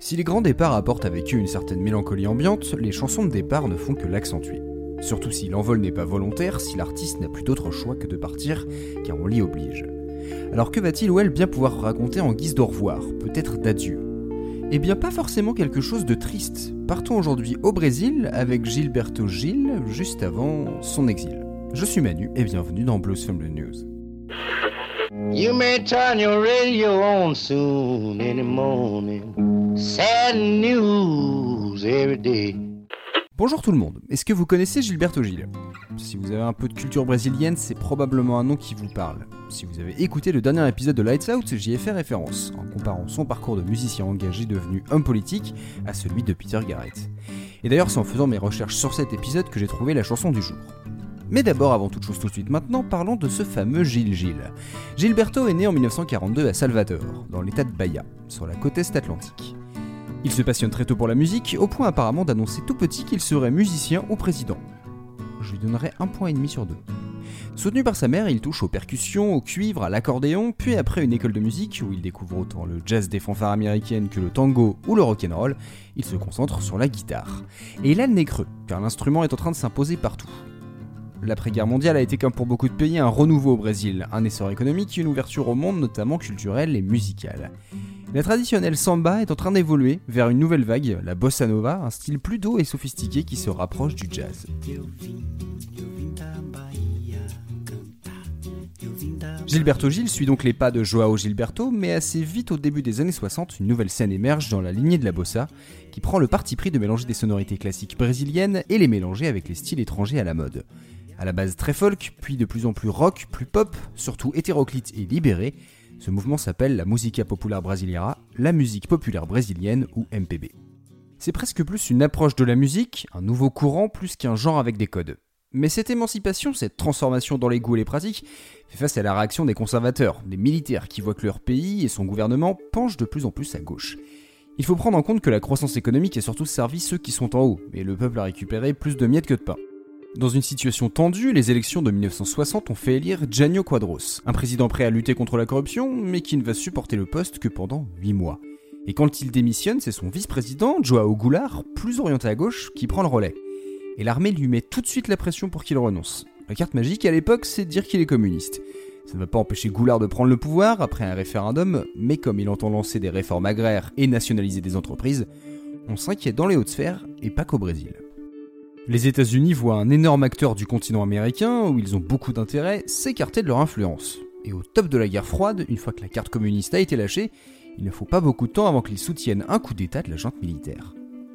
Si les grands départs apportent avec eux une certaine mélancolie ambiante, les chansons de départ ne font que l'accentuer. Surtout si l'envol n'est pas volontaire, si l'artiste n'a plus d'autre choix que de partir, car on l'y oblige. Alors que va-t-il ou elle bien pouvoir raconter en guise d'au revoir, peut-être d'adieu? Eh bien pas forcément quelque chose de triste. Partons aujourd'hui au Brésil avec Gilberto Gil, juste avant son exil. Je suis Manu et bienvenue dans Blues from the morning. Sad news every day. Bonjour tout le monde, est-ce que vous connaissez Gilberto Gil? Si vous avez un peu de culture brésilienne, c'est probablement un nom qui vous parle. Si vous avez écouté le dernier épisode de Lights Out, j'y ai fait référence, en comparant son parcours de musicien engagé devenu homme politique à celui de Peter Garrett. Et d'ailleurs, c'est en faisant mes recherches sur cet épisode que j'ai trouvé la chanson du jour. Mais d'abord, avant toute chose tout de suite maintenant, parlons de ce fameux Gil Gil. Gilberto est né en 1942 à Salvador, dans l'état de Bahia, sur la côte est atlantique. Il se passionne très tôt pour la musique, au point apparemment d'annoncer tout petit qu'il serait musicien ou président. Je lui donnerai un point et demi sur deux. Soutenu par sa mère, il touche aux percussions, au cuivre, à l'accordéon, puis après une école de musique où il découvre autant le jazz des fanfares américaines que le tango ou le rock'n'roll, il se concentre sur la guitare. Et il a le nez creux, car l'instrument est en train de s'imposer partout. L'après-guerre mondiale a été comme pour beaucoup de pays un renouveau au Brésil, un essor économique et une ouverture au monde notamment culturelle et musicale. La traditionnelle samba est en train d'évoluer vers une nouvelle vague, la bossa nova, un style plus doux et sophistiqué qui se rapproche du jazz. Gilberto Gil suit donc les pas de Joao Gilberto, mais assez vite au début des années 60, une nouvelle scène émerge dans la lignée de la bossa, qui prend le parti pris de mélanger des sonorités classiques brésiliennes et les mélanger avec les styles étrangers à la mode. À la base très folk, puis de plus en plus rock, plus pop, surtout hétéroclite et libéré, ce mouvement s'appelle la Musica Popular Brasileira, la musique populaire brésilienne ou MPB. C'est presque plus une approche de la musique, un nouveau courant plus qu'un genre avec des codes. Mais cette émancipation, cette transformation dans les goûts et les pratiques, fait face à la réaction des conservateurs, des militaires qui voient que leur pays et son gouvernement penchent de plus en plus à gauche. Il faut prendre en compte que la croissance économique a surtout servi ceux qui sont en haut, et le peuple a récupéré plus de miettes que de pain. Dans une situation tendue, les élections de 1960 ont fait élire Janio Quadros, un président prêt à lutter contre la corruption, mais qui ne va supporter le poste que pendant 8 mois. Et quand il démissionne, c'est son vice-président, Joao Goulart, plus orienté à gauche, qui prend le relais. Et l'armée lui met tout de suite la pression pour qu'il renonce. La carte magique à l'époque, c'est de dire qu'il est communiste. Ça ne va pas empêcher Goulard de prendre le pouvoir après un référendum, mais comme il entend lancer des réformes agraires et nationaliser des entreprises, on s'inquiète dans les hautes sphères et pas qu'au Brésil. Les États-Unis voient un énorme acteur du continent américain, où ils ont beaucoup d'intérêt, s'écarter de leur influence. Et au top de la guerre froide, une fois que la carte communiste a été lâchée, il ne faut pas beaucoup de temps avant qu'ils soutiennent un coup d'État de la junte militaire.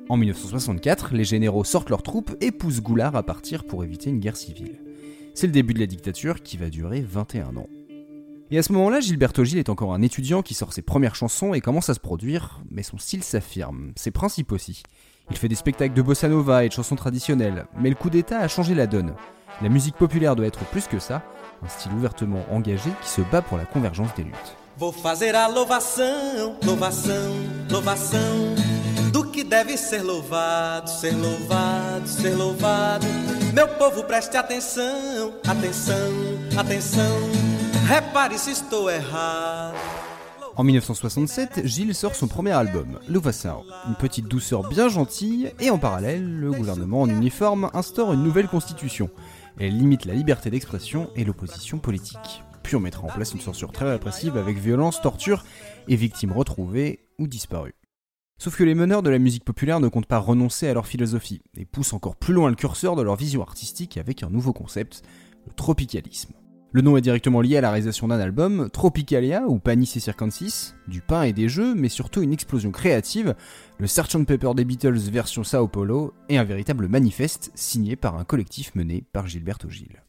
En 1964, les généraux sortent leurs troupes et poussent Goulard à partir pour éviter une guerre civile. C'est le début de la dictature qui va durer 21 ans. Et à ce moment-là, Gilberto Gil est encore un étudiant qui sort ses premières chansons et commence à se produire, mais son style s'affirme, ses principes aussi. Il fait des spectacles de bossa nova et de chansons traditionnelles, mais le coup d'état a changé la donne. La musique populaire doit être plus que ça, un style ouvertement engagé qui se bat pour la convergence des luttes. Do que deve ser louvado, ser louvado, ser louvado. Meu povo preste atenção, atenção, atenção. Repare se estou errado. En 1967, Gilles sort son premier album, Louvassao, une petite douceur bien gentille, et en parallèle, le gouvernement en uniforme instaure une nouvelle constitution. Elle limite la liberté d'expression et l'opposition politique. Puis on mettra en place une censure très répressive avec violence, torture et victimes retrouvées ou disparues. Sauf que les meneurs de la musique populaire ne comptent pas renoncer à leur philosophie, et poussent encore plus loin le curseur de leur vision artistique avec un nouveau concept, le tropicalisme. Le nom est directement lié à la réalisation d'un album, Tropicalia ou Panis et Circensis, du pain et des jeux, mais surtout une explosion créative, le Sgt Pepper des Beatles version Sao Paulo, et un véritable manifeste signé par un collectif mené par Gilberto Gil.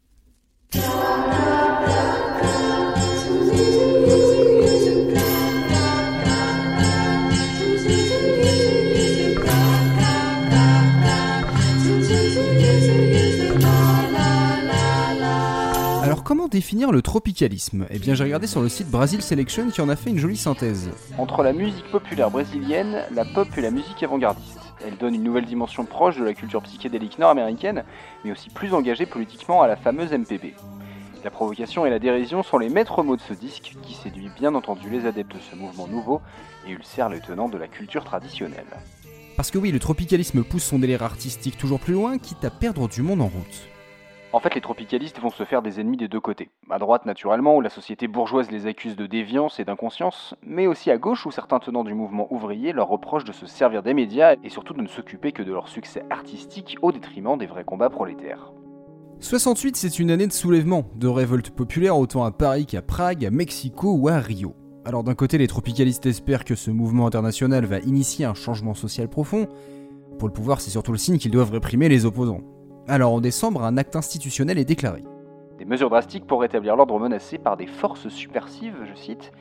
Définir le tropicalisme Eh bien j'ai regardé sur le site Brazil Selection qui en a fait une jolie synthèse. Entre la musique populaire brésilienne, la pop et la musique avant-gardiste. Elle donne une nouvelle dimension proche de la culture psychédélique nord-américaine, mais aussi plus engagée politiquement à la fameuse MPB. La provocation et la dérision sont les maîtres mots de ce disque qui séduit bien entendu les adeptes de ce mouvement nouveau et ulcère les tenants de la culture traditionnelle. Parce que oui, le tropicalisme pousse son délire artistique toujours plus loin, quitte à perdre du monde en route. En fait, les tropicalistes vont se faire des ennemis des deux côtés. À droite, naturellement, où la société bourgeoise les accuse de déviance et d'inconscience, mais aussi à gauche, où certains tenants du mouvement ouvrier leur reprochent de se servir des médias et surtout de ne s'occuper que de leur succès artistique au détriment des vrais combats prolétaires. 68, c'est une année de soulèvement, de révolte populaire autant à Paris qu'à Prague, à Mexico ou à Rio. Alors d'un côté, les tropicalistes espèrent que ce mouvement international va initier un changement social profond. Pour le pouvoir, c'est surtout le signe qu'ils doivent réprimer les opposants. Alors en décembre, un acte institutionnel est déclaré. Des mesures drastiques pour rétablir l'ordre menacé par des forces subversives, je cite,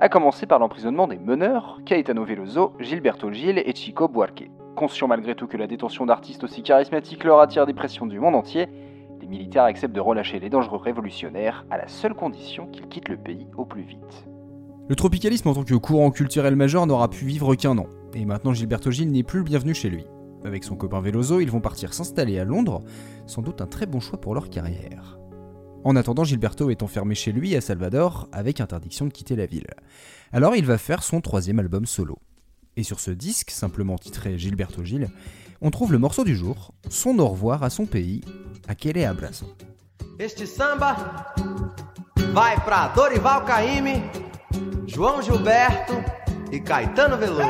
à commencer par l'emprisonnement des meneurs, Caetano Veloso, Gilberto Gil et Chico Buarque. Conscient malgré tout que la détention d'artistes aussi charismatiques leur attire des pressions du monde entier, les militaires acceptent de relâcher les dangereux révolutionnaires à la seule condition qu'ils quittent le pays au plus vite. Le tropicalisme en tant que courant culturel majeur n'aura pu vivre qu'un an, et maintenant Gilberto Gil n'est plus le bienvenu chez lui. Avec son copain Veloso, ils vont partir s'installer à Londres, sans doute un très bon choix pour leur carrière. En attendant, Gilberto est enfermé chez lui à Salvador avec interdiction de quitter la ville. Alors il va faire son troisième album solo. Et sur ce disque, simplement titré Gilberto Gil, on trouve le morceau du jour, son au revoir à son pays, Aquele Abraço. Este samba vai Dorival João Gilberto e Caetano Veloso.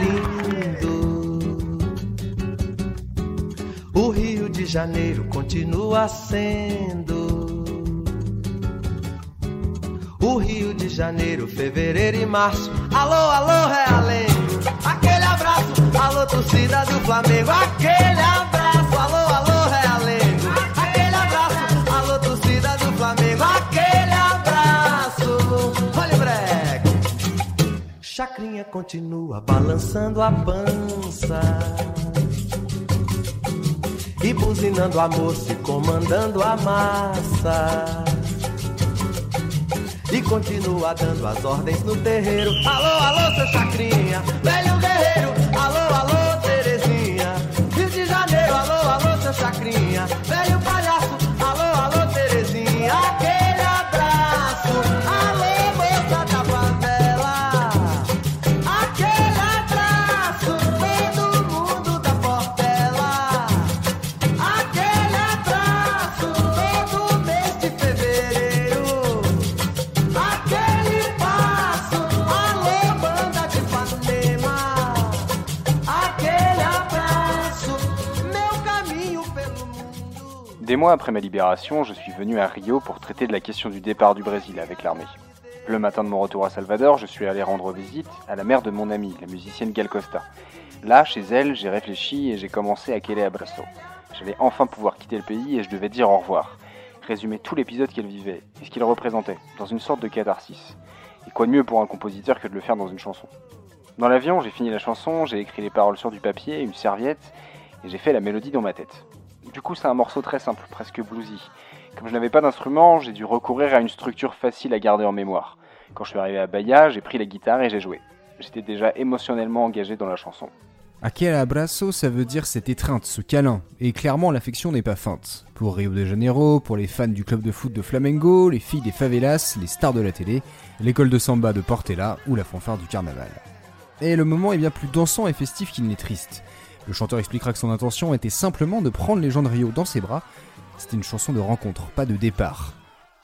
Lindo. O Rio de Janeiro continua sendo. O Rio de Janeiro, fevereiro e março. Alô, alô, Realengo. Aquele abraço, alô, torcida do Flamengo. Aquele abraço, continua balançando a pança. E buzinando a moça e comandando a massa. E continua dando as ordens no terreiro. Alô, alô, seu chacrinha, velho guerreiro. Alô, alô, Des mois après ma libération, je suis venu à Rio pour traiter de la question du départ du Brésil avec l'armée. Le matin de mon retour à Salvador, je suis allé rendre visite à la mère de mon amie, la musicienne Gal Costa. Là, chez elle, j'ai réfléchi et j'ai commencé à Aquele Abraço. J'allais enfin pouvoir quitter le pays et je devais dire au revoir. Résumer tout l'épisode qu'elle vivait et ce qu'il représentait, dans une sorte de catharsis. Et quoi de mieux pour un compositeur que de le faire dans une chanson? Dans l'avion, j'ai fini la chanson, j'ai écrit les paroles sur du papier, une serviette, et j'ai fait la mélodie dans ma tête. Du coup, c'est un morceau très simple, presque bluesy. Comme je n'avais pas d'instrument, j'ai dû recourir à une structure facile à garder en mémoire. Quand je suis arrivé à Bahia, j'ai pris la guitare et j'ai joué. J'étais déjà émotionnellement engagé dans la chanson. Aquel abraço, ça veut dire cette étreinte, ce câlin. Et clairement, l'affection n'est pas feinte. Pour Rio de Janeiro, pour les fans du club de foot de Flamengo, les filles des favelas, les stars de la télé, l'école de samba de Portela ou la fanfare du carnaval. Et le moment est bien plus dansant et festif qu'il n'est triste. Le chanteur expliquera que son intention était simplement de prendre les gens de Rio dans ses bras. C'était une chanson de rencontre, pas de départ.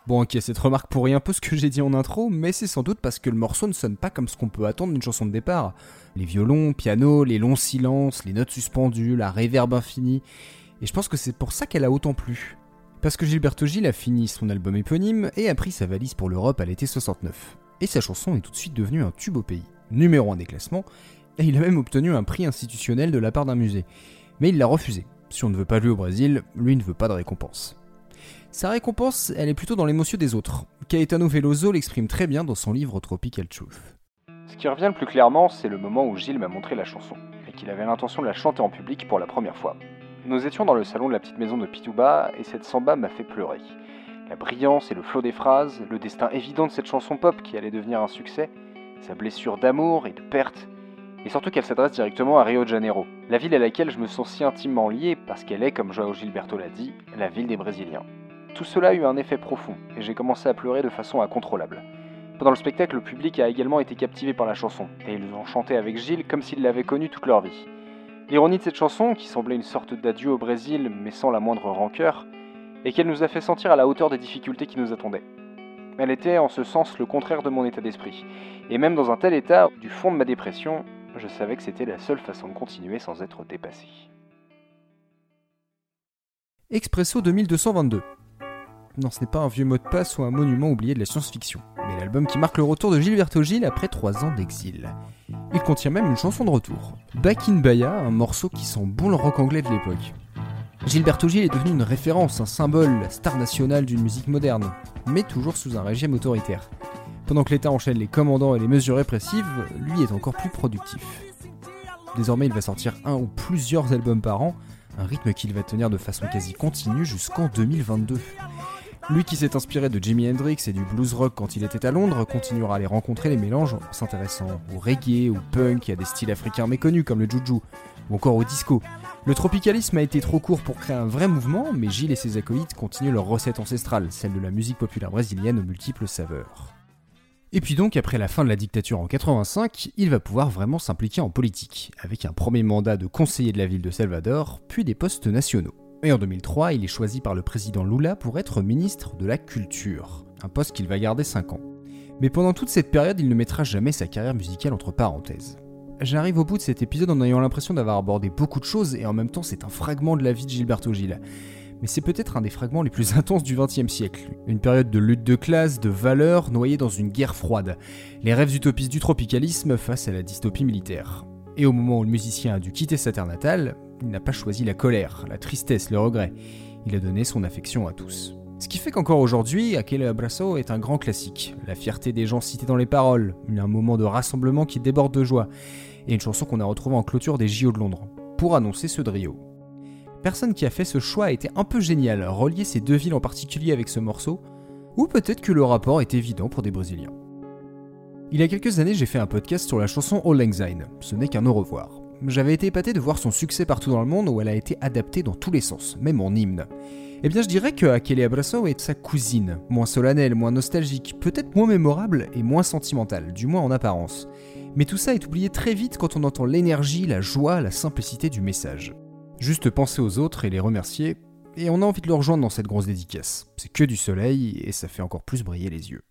Bon ok, cette remarque pourrit un peu ce que j'ai dit en intro, mais c'est sans doute parce que le morceau ne sonne pas comme ce qu'on peut attendre d'une chanson de départ. Les violons, piano, les longs silences, les notes suspendues, la réverbe infinie. Et je pense que c'est pour ça qu'elle a autant plu. Parce que Gilberto Gil a fini son album éponyme et a pris sa valise pour l'Europe à l'été 69. Et sa chanson est tout de suite devenue un tube au pays, numéro un des classements, et il a même obtenu un prix institutionnel de la part d'un musée. Mais il l'a refusé. Si on ne veut pas lui au Brésil, lui ne veut pas de récompense. Sa récompense, elle est plutôt dans l'émotion des autres. Caetano Veloso l'exprime très bien dans son livre Tropical Truth. Ce qui revient le plus clairement, c'est le moment où Gilles m'a montré la chanson, et qu'il avait l'intention de la chanter en public pour la première fois. Nous étions dans le salon de la petite maison de Pituba, et cette samba m'a fait pleurer. La brillance et le flot des phrases, le destin évident de cette chanson pop qui allait devenir un succès, sa blessure d'amour et de perte, Et surtout qu'elle s'adresse directement à Rio de Janeiro, la ville à laquelle je me sens si intimement lié parce qu'elle est, comme Joao Gilberto l'a dit, la ville des Brésiliens. Tout cela a eu un effet profond, et j'ai commencé à pleurer de façon incontrôlable. Pendant le spectacle, le public a également été captivé par la chanson, et ils ont chanté avec Gilles comme s'ils l'avaient connue toute leur vie. L'ironie de cette chanson, qui semblait une sorte d'adieu au Brésil mais sans la moindre rancœur, est qu'elle nous a fait sentir à la hauteur des difficultés qui nous attendaient. Elle était en ce sens le contraire de mon état d'esprit, et même dans un tel état, du fond de ma dépression, je savais que c'était la seule façon de continuer sans être dépassé. Expresso 2222. Non, ce n'est pas un vieux mot de passe ou un monument oublié de la science-fiction, mais l'album qui marque le retour de Gilberto Gil après 3 ans d'exil. Il contient même une chanson de retour, Back in Baya, un morceau qui sent bon le rock anglais de l'époque. Gilberto Gil est devenu une référence, un symbole, la star nationale d'une musique moderne, mais toujours sous un régime autoritaire. Pendant que l'État enchaîne les commandants et les mesures répressives, lui est encore plus productif. Désormais, il va sortir un ou plusieurs albums par an, un rythme qu'il va tenir de façon quasi continue jusqu'en 2022. Lui qui s'est inspiré de Jimi Hendrix et du blues rock quand il était à Londres continuera à les rencontrer les mélanges en s'intéressant au reggae, au punk et à des styles africains méconnus comme le juju, ou encore au disco. Le tropicalisme a été trop court pour créer un vrai mouvement, mais Gilles et ses acolytes continuent leur recette ancestrale, celle de la musique populaire brésilienne aux multiples saveurs. Et puis donc, après la fin de la dictature en 85, il va pouvoir vraiment s'impliquer en politique, avec un premier mandat de conseiller de la ville de Salvador, puis des postes nationaux. Et en 2003, il est choisi par le président Lula pour être ministre de la Culture, un poste qu'il va garder 5 ans. Mais pendant toute cette période, il ne mettra jamais sa carrière musicale entre parenthèses. J'arrive au bout de cet épisode en ayant l'impression d'avoir abordé beaucoup de choses et en même temps c'est un fragment de la vie de Gilberto Gil mais c'est peut-être un des fragments les plus intenses du XXe siècle. Une période de lutte de classe, de valeurs, noyée dans une guerre froide. Les rêves utopistes du tropicalisme face à la dystopie militaire. Et au moment où le musicien a dû quitter sa terre natale, il n'a pas choisi la colère, la tristesse, le regret. Il a donné son affection à tous. Ce qui fait qu'encore aujourd'hui, Aquele Abraço est un grand classique. La fierté des gens cités dans les paroles, un moment de rassemblement qui déborde de joie, et une chanson qu'on a retrouvée en clôture des JO de Londres, pour annoncer ce Rio personne qui a fait ce choix a été un peu génial, relier ces deux villes en particulier avec ce morceau, ou peut-être que le rapport est évident pour des Brésiliens. Il y a quelques années, j'ai fait un podcast sur la chanson All Lang ce n'est qu'un au revoir. J'avais été épaté de voir son succès partout dans le monde où elle a été adaptée dans tous les sens, même en hymne. Eh bien, je dirais que Akele Abraço est sa cousine, moins solennelle, moins nostalgique, peut-être moins mémorable et moins sentimentale, du moins en apparence. Mais tout ça est oublié très vite quand on entend l'énergie, la joie, la simplicité du message. Juste penser aux autres et les remercier, et on a envie de le rejoindre dans cette grosse dédicace. C'est que du soleil et ça fait encore plus briller les yeux.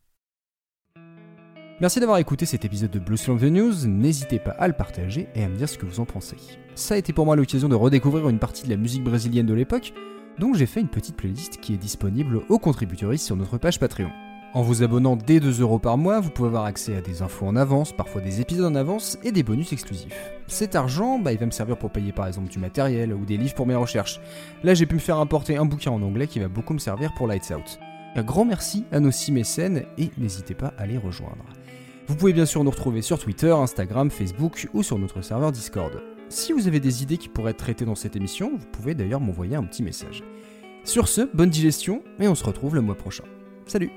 Merci d'avoir écouté cet épisode de Blues from the News, n'hésitez pas à le partager et à me dire ce que vous en pensez. Ça a été pour moi l'occasion de redécouvrir une partie de la musique brésilienne de l'époque, donc j'ai fait une petite playlist qui est disponible aux contributeurs sur notre page Patreon. En vous abonnant dès 2 euros par mois, vous pouvez avoir accès à des infos en avance, parfois des épisodes en avance et des bonus exclusifs. Cet argent, bah, il va me servir pour payer par exemple du matériel ou des livres pour mes recherches. Là, j'ai pu me faire importer un bouquin en anglais qui va beaucoup me servir pour Lights Out. Un grand merci à nos six mécènes et n'hésitez pas à les rejoindre. Vous pouvez bien sûr nous retrouver sur Twitter, Instagram, Facebook ou sur notre serveur Discord. Si vous avez des idées qui pourraient être traitées dans cette émission, vous pouvez d'ailleurs m'envoyer un petit message. Sur ce, bonne digestion et on se retrouve le mois prochain. Salut